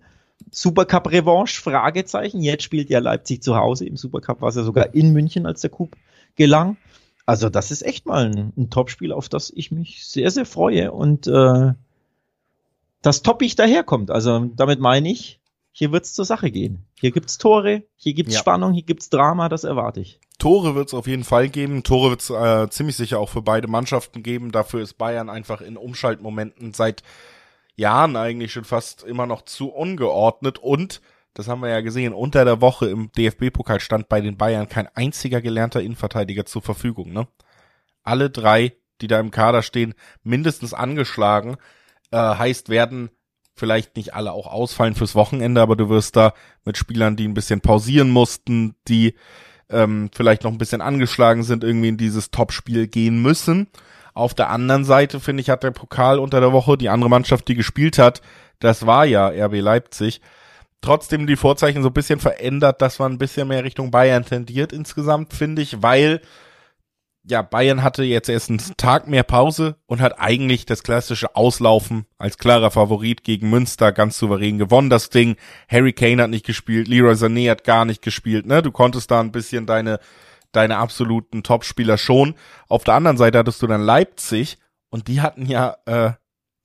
S2: Supercup-Revanche, Fragezeichen. Jetzt spielt ja Leipzig zu Hause. Im Supercup war es ja sogar in München, als der Coup gelang. Also das ist echt mal ein, ein Topspiel, auf das ich mich sehr, sehr freue und äh, das toppig daherkommt. Also damit meine ich, hier wird's zur Sache gehen. Hier gibt's Tore, hier gibt's ja. Spannung, hier gibt's Drama, das erwarte ich.
S1: Tore wird es auf jeden Fall geben. Tore wird es äh, ziemlich sicher auch für beide Mannschaften geben. Dafür ist Bayern einfach in Umschaltmomenten seit Jahren eigentlich schon fast immer noch zu ungeordnet. Und, das haben wir ja gesehen, unter der Woche im DFB-Pokal stand bei den Bayern kein einziger gelernter Innenverteidiger zur Verfügung. Ne? Alle drei, die da im Kader stehen, mindestens angeschlagen. Äh, heißt, werden vielleicht nicht alle auch ausfallen fürs Wochenende, aber du wirst da mit Spielern, die ein bisschen pausieren mussten, die ähm, vielleicht noch ein bisschen angeschlagen sind, irgendwie in dieses Topspiel gehen müssen. Auf der anderen Seite, finde ich, hat der Pokal unter der Woche, die andere Mannschaft, die gespielt hat, das war ja RB Leipzig, trotzdem die Vorzeichen so ein bisschen verändert, dass man ein bisschen mehr Richtung Bayern tendiert insgesamt, finde ich, weil ja, Bayern hatte jetzt erst einen Tag mehr Pause und hat eigentlich das klassische Auslaufen als klarer Favorit gegen Münster ganz souverän gewonnen. Das Ding, Harry Kane hat nicht gespielt, Leroy Sané hat gar nicht gespielt, ne? Du konntest da ein bisschen deine, deine absoluten Topspieler schon. Auf der anderen Seite hattest du dann Leipzig und die hatten ja, äh,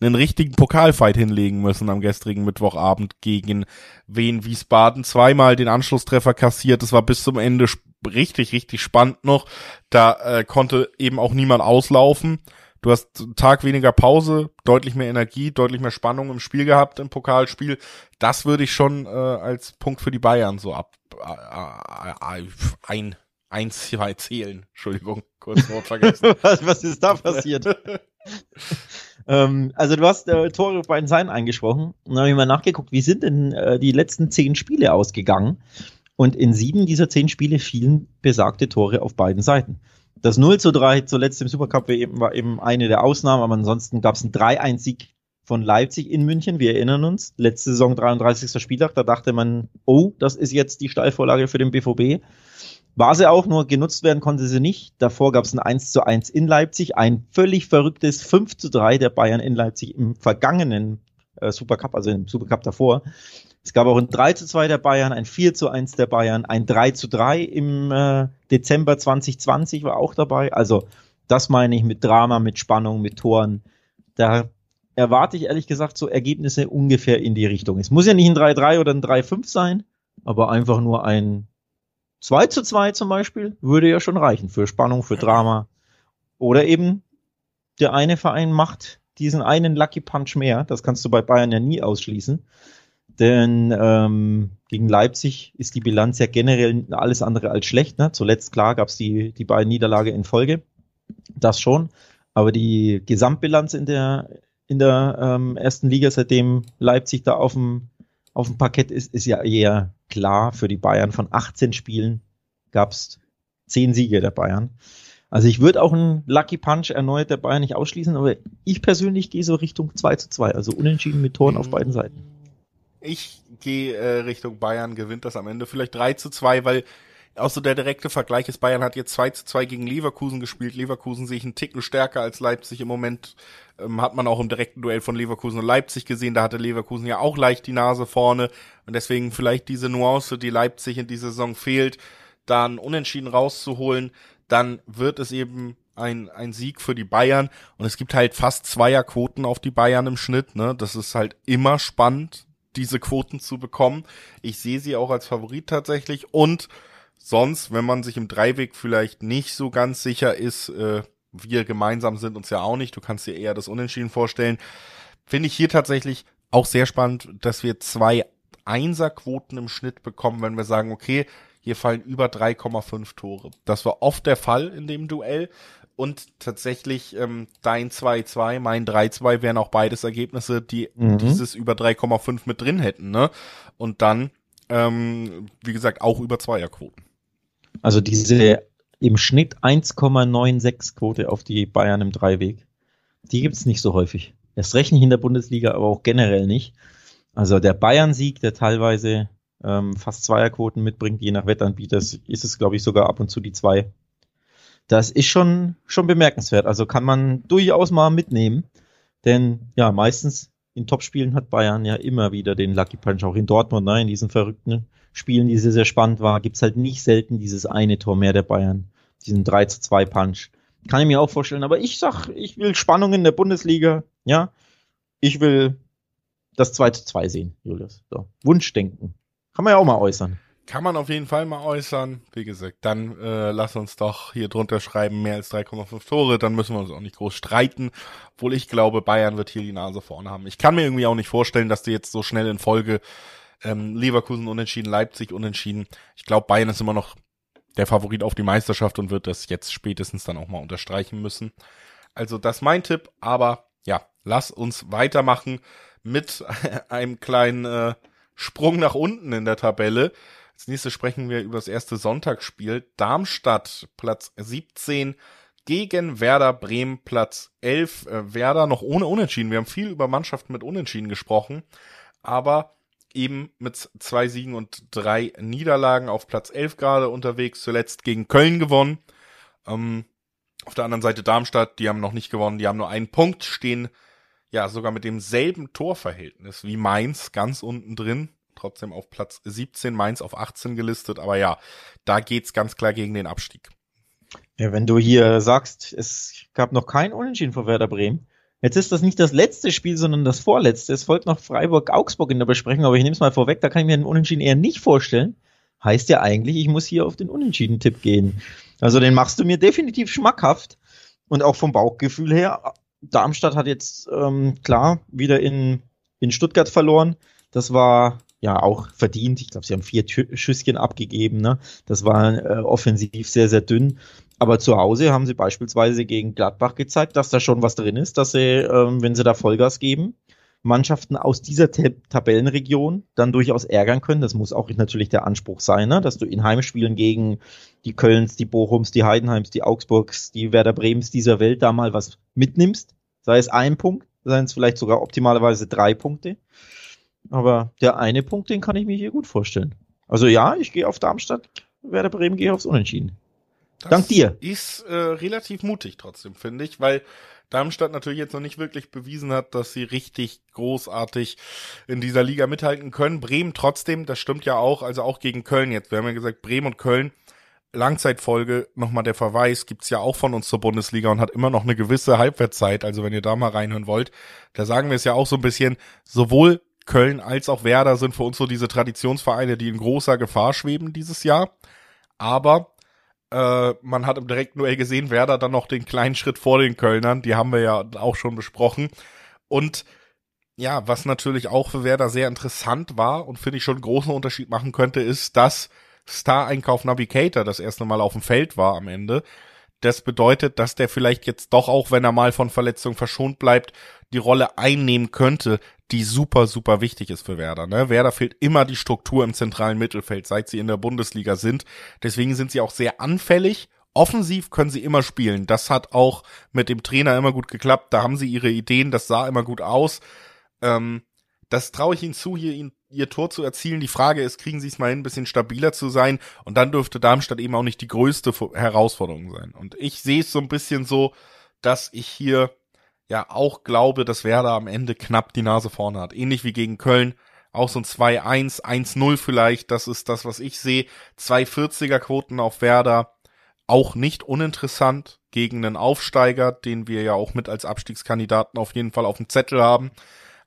S1: einen richtigen Pokalfight hinlegen müssen am gestrigen Mittwochabend gegen Wien Wiesbaden. Zweimal den Anschlusstreffer kassiert. Das war bis zum Ende richtig, richtig spannend noch. Da äh, konnte eben auch niemand auslaufen. Du hast einen Tag weniger Pause, deutlich mehr Energie, deutlich mehr Spannung im Spiel gehabt im Pokalspiel. Das würde ich schon äh, als Punkt für die Bayern so ab äh, äh, ein eins zwei zählen. Entschuldigung, kurz Wort vergessen. [laughs]
S2: was, was ist da passiert? [laughs] ähm, also du hast äh, Tore bei den Seinen eingesprochen. Dann habe ich mal nachgeguckt, wie sind denn äh, die letzten zehn Spiele ausgegangen? Und in sieben dieser zehn Spiele fielen besagte Tore auf beiden Seiten. Das 0 zu 3 zuletzt im Supercup war eben eine der Ausnahmen, aber ansonsten gab es einen 3-1-Sieg von Leipzig in München. Wir erinnern uns, letzte Saison 33. Spieltag, da dachte man, oh, das ist jetzt die Steilvorlage für den BVB. War sie auch, nur genutzt werden konnte sie nicht. Davor gab es ein 1 zu 1 in Leipzig, ein völlig verrücktes 5 zu 3 der Bayern in Leipzig im vergangenen äh, Supercup, also im Supercup davor. Es gab auch ein 3 zu 2 der Bayern, ein 4 zu 1 der Bayern, ein 3 zu 3 im äh, Dezember 2020 war auch dabei. Also das meine ich mit Drama, mit Spannung, mit Toren. Da erwarte ich ehrlich gesagt so Ergebnisse ungefähr in die Richtung. Es muss ja nicht ein 3-3 oder ein 3-5 sein, aber einfach nur ein 2 zu 2 zum Beispiel würde ja schon reichen für Spannung, für Drama. Oder eben der eine Verein macht diesen einen Lucky Punch mehr. Das kannst du bei Bayern ja nie ausschließen. Denn ähm, gegen Leipzig ist die Bilanz ja generell alles andere als schlecht. Ne? Zuletzt klar gab es die, die beiden Niederlage in Folge. Das schon. Aber die Gesamtbilanz in der, in der ähm, ersten Liga, seitdem Leipzig da auf dem, auf dem Parkett ist, ist ja eher klar für die Bayern. Von 18 Spielen gab es 10 Siege der Bayern. Also ich würde auch einen Lucky Punch erneut der Bayern nicht ausschließen, aber ich persönlich gehe so Richtung 2 zu 2, also unentschieden mit Toren auf beiden Seiten.
S1: Ich gehe äh, Richtung Bayern, gewinnt das am Ende vielleicht 3 zu 2, weil auch so der direkte Vergleich ist, Bayern hat jetzt 2 zu 2 gegen Leverkusen gespielt. Leverkusen sehe ich einen Ticken stärker als Leipzig im Moment. Ähm, hat man auch im direkten Duell von Leverkusen und Leipzig gesehen. Da hatte Leverkusen ja auch leicht die Nase vorne. Und deswegen vielleicht diese Nuance, die Leipzig in dieser Saison fehlt, dann unentschieden rauszuholen. Dann wird es eben ein, ein Sieg für die Bayern. Und es gibt halt fast Zweierquoten auf die Bayern im Schnitt. Ne? Das ist halt immer spannend diese Quoten zu bekommen. Ich sehe sie auch als Favorit tatsächlich und sonst, wenn man sich im Dreiweg vielleicht nicht so ganz sicher ist, äh, wir gemeinsam sind uns ja auch nicht, du kannst dir eher das Unentschieden vorstellen, finde ich hier tatsächlich auch sehr spannend, dass wir zwei Einserquoten im Schnitt bekommen, wenn wir sagen, okay, hier fallen über 3,5 Tore. Das war oft der Fall in dem Duell und tatsächlich ähm, dein 2-2, mein 3-2 wären auch beides Ergebnisse, die mhm. dieses über 3,5 mit drin hätten, ne? Und dann, ähm, wie gesagt, auch über Zweierquoten.
S2: Also diese im Schnitt 1,96 Quote auf die Bayern im Dreiweg, die gibt's nicht so häufig. Erst recht nicht in der Bundesliga, aber auch generell nicht. Also der Bayern-Sieg, der teilweise ähm, fast Zweierquoten mitbringt, je nach Wettanbieter, ist es, glaube ich, sogar ab und zu die zwei das ist schon, schon bemerkenswert. Also kann man durchaus mal mitnehmen. Denn ja, meistens in Topspielen hat Bayern ja immer wieder den Lucky Punch, auch in Dortmund, ne, in diesen verrückten Spielen, die sehr, sehr spannend war, gibt's halt nicht selten dieses eine Tor mehr der Bayern, diesen 3 zu 2 Punch. Kann ich mir auch vorstellen, aber ich sag, ich will Spannung in der Bundesliga, ja. Ich will das 2 zu 2 sehen, Julius. So. Wunschdenken. Kann man ja auch mal äußern.
S1: Kann man auf jeden Fall mal äußern. Wie gesagt, dann äh, lass uns doch hier drunter schreiben, mehr als 3,5 Tore, dann müssen wir uns auch nicht groß streiten. Obwohl ich glaube, Bayern wird hier die Nase vorne haben. Ich kann mir irgendwie auch nicht vorstellen, dass die jetzt so schnell in Folge ähm, Leverkusen unentschieden, Leipzig unentschieden. Ich glaube, Bayern ist immer noch der Favorit auf die Meisterschaft und wird das jetzt spätestens dann auch mal unterstreichen müssen. Also das ist mein Tipp, aber ja, lass uns weitermachen mit [laughs] einem kleinen äh, Sprung nach unten in der Tabelle. Als nächstes sprechen wir über das erste Sonntagsspiel. Darmstadt, Platz 17 gegen Werder Bremen, Platz 11. Äh, Werder noch ohne Unentschieden. Wir haben viel über Mannschaften mit Unentschieden gesprochen, aber eben mit zwei Siegen und drei Niederlagen auf Platz 11 gerade unterwegs, zuletzt gegen Köln gewonnen. Ähm, auf der anderen Seite Darmstadt, die haben noch nicht gewonnen, die haben nur einen Punkt, stehen ja sogar mit demselben Torverhältnis wie Mainz ganz unten drin trotzdem auf Platz 17, Mainz auf 18 gelistet, aber ja, da geht's ganz klar gegen den Abstieg.
S2: Ja, wenn du hier sagst, es gab noch kein Unentschieden vor Werder Bremen, Jetzt ist das nicht das letzte Spiel, sondern das vorletzte. Es folgt noch Freiburg-Augsburg in der Besprechung, aber ich nehme es mal vorweg, da kann ich mir den Unentschieden eher nicht vorstellen. Heißt ja eigentlich, ich muss hier auf den Unentschieden-Tipp gehen. Also den machst du mir definitiv schmackhaft. Und auch vom Bauchgefühl her, Darmstadt hat jetzt ähm, klar wieder in, in Stuttgart verloren. Das war ja auch verdient. Ich glaube, sie haben vier Schüsschen abgegeben. Ne? Das war äh, offensiv sehr, sehr dünn. Aber zu Hause haben sie beispielsweise gegen Gladbach gezeigt, dass da schon was drin ist, dass sie, ähm, wenn sie da Vollgas geben, Mannschaften aus dieser T Tabellenregion dann durchaus ärgern können. Das muss auch natürlich der Anspruch sein, ne? dass du in Heimspielen gegen die Kölns, die Bochums, die Heidenheims, die Augsburgs, die Werder Brems dieser Welt da mal was mitnimmst. Sei es ein Punkt, seien es vielleicht sogar optimalerweise drei Punkte. Aber der eine Punkt, den kann ich mir hier gut vorstellen. Also ja, ich gehe auf Darmstadt, Werder Bremen gehe aufs Unentschieden.
S1: Das Dank dir. Ist äh, relativ mutig trotzdem, finde ich, weil Darmstadt natürlich jetzt noch nicht wirklich bewiesen hat, dass sie richtig großartig in dieser Liga mithalten können. Bremen trotzdem, das stimmt ja auch, also auch gegen Köln jetzt. Wir haben ja gesagt, Bremen und Köln, Langzeitfolge, nochmal der Verweis, gibt's ja auch von uns zur Bundesliga und hat immer noch eine gewisse Halbwertszeit. Also wenn ihr da mal reinhören wollt, da sagen wir es ja auch so ein bisschen, sowohl Köln als auch Werder sind für uns so diese Traditionsvereine, die in großer Gefahr schweben dieses Jahr. Aber äh, man hat im direkten Duell gesehen, Werder dann noch den kleinen Schritt vor den Kölnern. Die haben wir ja auch schon besprochen. Und ja, was natürlich auch für Werder sehr interessant war und finde ich schon einen großen Unterschied machen könnte, ist, dass Star-Einkauf Navigator das erste Mal auf dem Feld war am Ende. Das bedeutet, dass der vielleicht jetzt doch auch, wenn er mal von Verletzung verschont bleibt, die Rolle einnehmen könnte, die super, super wichtig ist für Werder. Ne? Werder fehlt immer die Struktur im zentralen Mittelfeld, seit sie in der Bundesliga sind. Deswegen sind sie auch sehr anfällig. Offensiv können sie immer spielen. Das hat auch mit dem Trainer immer gut geklappt. Da haben sie ihre Ideen, das sah immer gut aus. Ähm, das traue ich ihnen zu, hier ihn, ihr Tor zu erzielen. Die Frage ist, kriegen sie es mal hin, ein bisschen stabiler zu sein? Und dann dürfte Darmstadt eben auch nicht die größte Herausforderung sein. Und ich sehe es so ein bisschen so, dass ich hier ja auch glaube, dass Werder am Ende knapp die Nase vorne hat. Ähnlich wie gegen Köln. Auch so ein 2-1, 1-0 vielleicht. Das ist das, was ich sehe. 240er Quoten auf Werder. Auch nicht uninteressant gegen einen Aufsteiger, den wir ja auch mit als Abstiegskandidaten auf jeden Fall auf dem Zettel haben.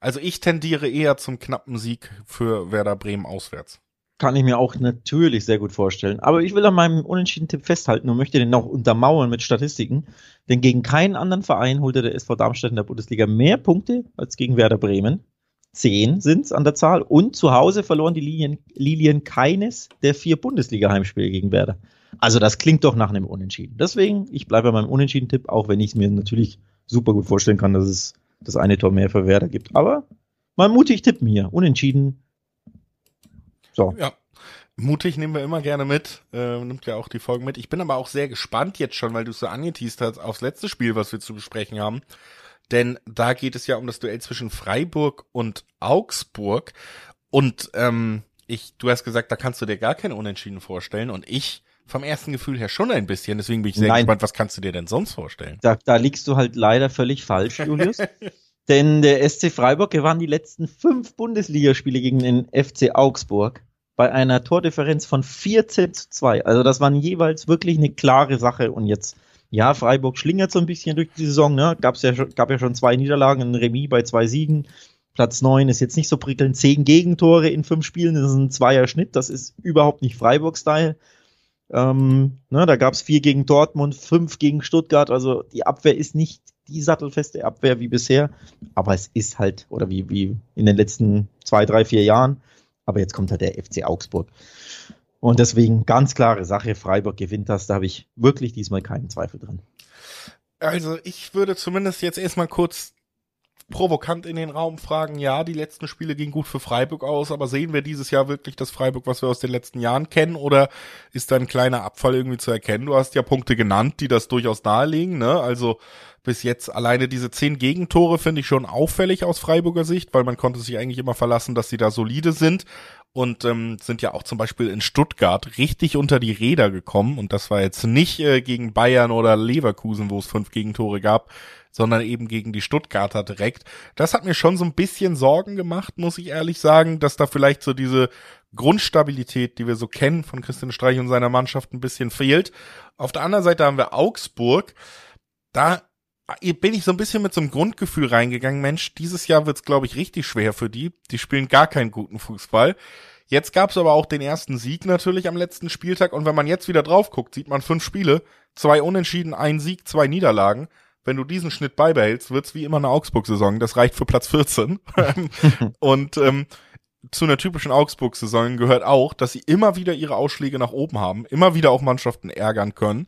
S1: Also ich tendiere eher zum knappen Sieg für Werder Bremen auswärts.
S2: Kann ich mir auch natürlich sehr gut vorstellen. Aber ich will an meinem unentschieden Tipp festhalten und möchte den noch untermauern mit Statistiken. Denn gegen keinen anderen Verein holte der SV Darmstadt in der Bundesliga mehr Punkte als gegen Werder Bremen. Zehn sind es an der Zahl. Und zu Hause verloren die Lilien, Lilien keines der vier Bundesliga-Heimspiele gegen Werder. Also das klingt doch nach einem Unentschieden. Deswegen, ich bleibe bei meinem Unentschieden-Tipp, auch wenn ich es mir natürlich super gut vorstellen kann, dass es das eine Tor mehr für Werder gibt. Aber mal mutig tippen hier. Unentschieden
S1: so. Ja. Mutig nehmen wir immer gerne mit, äh, nimmt ja auch die Folgen mit. Ich bin aber auch sehr gespannt jetzt schon, weil du es so angeteased hast, aufs letzte Spiel, was wir zu besprechen haben. Denn da geht es ja um das Duell zwischen Freiburg und Augsburg. Und ähm, ich, du hast gesagt, da kannst du dir gar kein Unentschieden vorstellen. Und ich vom ersten Gefühl her schon ein bisschen. Deswegen bin ich sehr Nein. gespannt, was kannst du dir denn sonst vorstellen?
S2: Da, da liegst du halt leider völlig falsch, Julius. [laughs] Denn der SC Freiburg gewann die letzten fünf Bundesligaspiele gegen den FC Augsburg bei einer Tordifferenz von 14 zu 2. Also das waren jeweils wirklich eine klare Sache. Und jetzt, ja, Freiburg schlingert so ein bisschen durch die Saison. Ne? Gab's ja, gab ja schon zwei Niederlagen, ein Remis bei zwei Siegen. Platz 9 ist jetzt nicht so prickelnd. Zehn Gegentore in fünf Spielen, das ist ein Zweier-Schnitt. Das ist überhaupt nicht Freiburg-Style. Ähm, ne, da gab es vier gegen Dortmund, fünf gegen Stuttgart. Also die Abwehr ist nicht die sattelfeste Abwehr wie bisher, aber es ist halt, oder wie, wie in den letzten zwei, drei, vier Jahren. Aber jetzt kommt halt der FC Augsburg. Und deswegen ganz klare Sache, Freiburg gewinnt das, da habe ich wirklich diesmal keinen Zweifel dran.
S1: Also ich würde zumindest jetzt erstmal kurz provokant in den Raum fragen, ja, die letzten Spiele gingen gut für Freiburg aus, aber sehen wir dieses Jahr wirklich das Freiburg, was wir aus den letzten Jahren kennen, oder ist da ein kleiner Abfall irgendwie zu erkennen? Du hast ja Punkte genannt, die das durchaus nahelegen, ne? Also bis jetzt alleine diese zehn Gegentore finde ich schon auffällig aus Freiburger Sicht, weil man konnte sich eigentlich immer verlassen, dass sie da solide sind und ähm, sind ja auch zum Beispiel in Stuttgart richtig unter die Räder gekommen und das war jetzt nicht äh, gegen Bayern oder Leverkusen, wo es fünf Gegentore gab, sondern eben gegen die Stuttgarter direkt. Das hat mir schon so ein bisschen Sorgen gemacht, muss ich ehrlich sagen, dass da vielleicht so diese Grundstabilität, die wir so kennen von Christian Streich und seiner Mannschaft ein bisschen fehlt. Auf der anderen Seite haben wir Augsburg. Da bin ich so ein bisschen mit so einem Grundgefühl reingegangen, Mensch, dieses Jahr wird's glaube ich richtig schwer für die. Die spielen gar keinen guten Fußball. Jetzt gab es aber auch den ersten Sieg natürlich am letzten Spieltag und wenn man jetzt wieder drauf guckt, sieht man fünf Spiele, zwei Unentschieden, ein Sieg, zwei Niederlagen. Wenn du diesen Schnitt beibehältst, wird's wie immer eine Augsburg-Saison. Das reicht für Platz 14. [laughs] und ähm, zu einer typischen Augsburg-Saison gehört auch, dass sie immer wieder ihre Ausschläge nach oben haben, immer wieder auch Mannschaften ärgern können.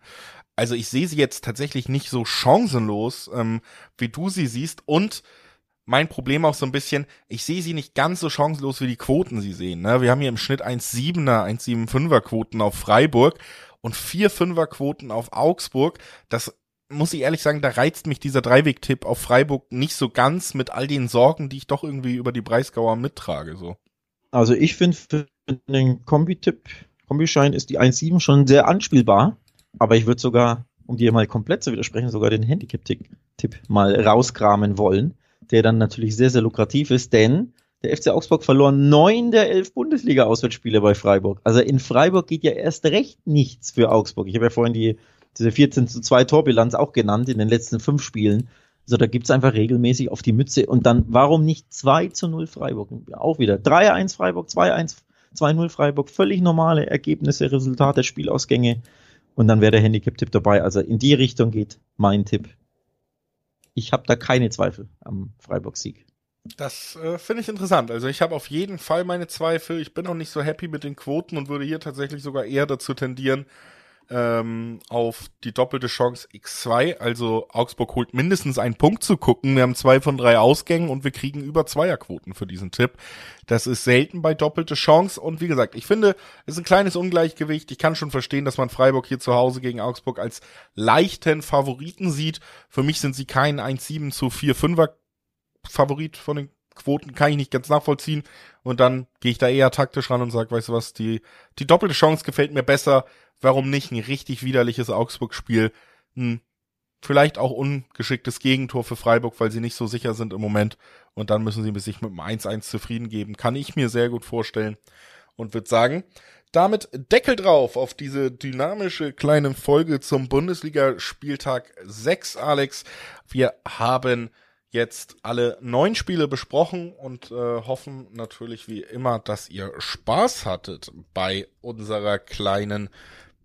S1: Also ich sehe sie jetzt tatsächlich nicht so chancenlos, ähm, wie du sie siehst. Und mein Problem auch so ein bisschen, ich sehe sie nicht ganz so chancenlos, wie die Quoten sie sehen. Ne? Wir haben hier im Schnitt 1,7er, 1,75er Quoten auf Freiburg und 4,5er Quoten auf Augsburg. Das muss ich ehrlich sagen, da reizt mich dieser Dreiweg-Tipp auf Freiburg nicht so ganz mit all den Sorgen, die ich doch irgendwie über die Breisgauer mittrage. So.
S2: Also ich finde für den Kombi-Tipp, Kombischein ist die 1,7 schon sehr anspielbar, aber ich würde sogar, um dir mal komplett zu widersprechen, sogar den Handicap-Tipp mal rauskramen wollen, der dann natürlich sehr, sehr lukrativ ist, denn der FC Augsburg verlor neun der elf Bundesliga-Auswärtsspiele bei Freiburg. Also in Freiburg geht ja erst recht nichts für Augsburg. Ich habe ja vorhin die, diese 14 zu 2 Torbilanz auch genannt in den letzten fünf Spielen. Also da gibt's einfach regelmäßig auf die Mütze. Und dann, warum nicht 2 zu 0 Freiburg? Auch wieder 3-1 Freiburg, 2-1, 2-0 Freiburg. Völlig normale Ergebnisse, Resultate, Spielausgänge. Und dann wäre der Handicap-Tipp dabei. Also in die Richtung geht mein Tipp. Ich habe da keine Zweifel am Freiburg-Sieg.
S1: Das äh, finde ich interessant. Also ich habe auf jeden Fall meine Zweifel. Ich bin noch nicht so happy mit den Quoten und würde hier tatsächlich sogar eher dazu tendieren, ähm, auf die doppelte Chance X2. Also Augsburg holt mindestens einen Punkt zu gucken. Wir haben zwei von drei Ausgängen und wir kriegen über Zweierquoten für diesen Tipp. Das ist selten bei doppelte Chance. Und wie gesagt, ich finde, es ist ein kleines Ungleichgewicht. Ich kann schon verstehen, dass man Freiburg hier zu Hause gegen Augsburg als leichten Favoriten sieht. Für mich sind sie kein 1-7 zu 4-5er Favorit von den Quoten kann ich nicht ganz nachvollziehen. Und dann gehe ich da eher taktisch ran und sage, weißt du was, die, die doppelte Chance gefällt mir besser warum nicht ein richtig widerliches Augsburg-Spiel, ein vielleicht auch ungeschicktes Gegentor für Freiburg, weil sie nicht so sicher sind im Moment und dann müssen sie sich mit einem 1-1 zufrieden geben. Kann ich mir sehr gut vorstellen und würde sagen, damit Deckel drauf auf diese dynamische kleine Folge zum Bundesliga-Spieltag 6, Alex. Wir haben jetzt alle neun Spiele besprochen und äh, hoffen natürlich wie immer, dass ihr Spaß hattet bei unserer kleinen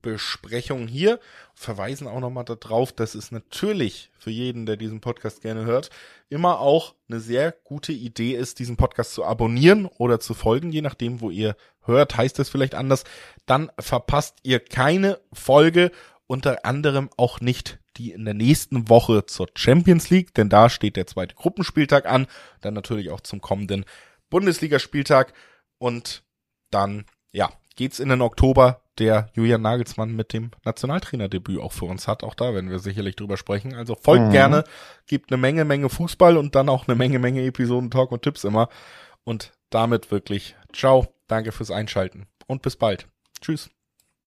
S1: Besprechung hier. Verweisen auch nochmal darauf, dass es natürlich für jeden, der diesen Podcast gerne hört, immer auch eine sehr gute Idee ist, diesen Podcast zu abonnieren oder zu folgen, je nachdem, wo ihr hört, heißt es vielleicht anders. Dann verpasst ihr keine Folge, unter anderem auch nicht die in der nächsten Woche zur Champions League, denn da steht der zweite Gruppenspieltag an, dann natürlich auch zum kommenden Bundesligaspieltag und dann, ja, geht's in den Oktober der Julian Nagelsmann mit dem Nationaltrainerdebüt auch für uns hat. Auch da werden wir sicherlich drüber sprechen. Also folgt mhm. gerne, gibt eine Menge, Menge Fußball und dann auch eine Menge, Menge Episoden, Talk und Tipps immer. Und damit wirklich ciao, danke fürs Einschalten und bis bald. Tschüss.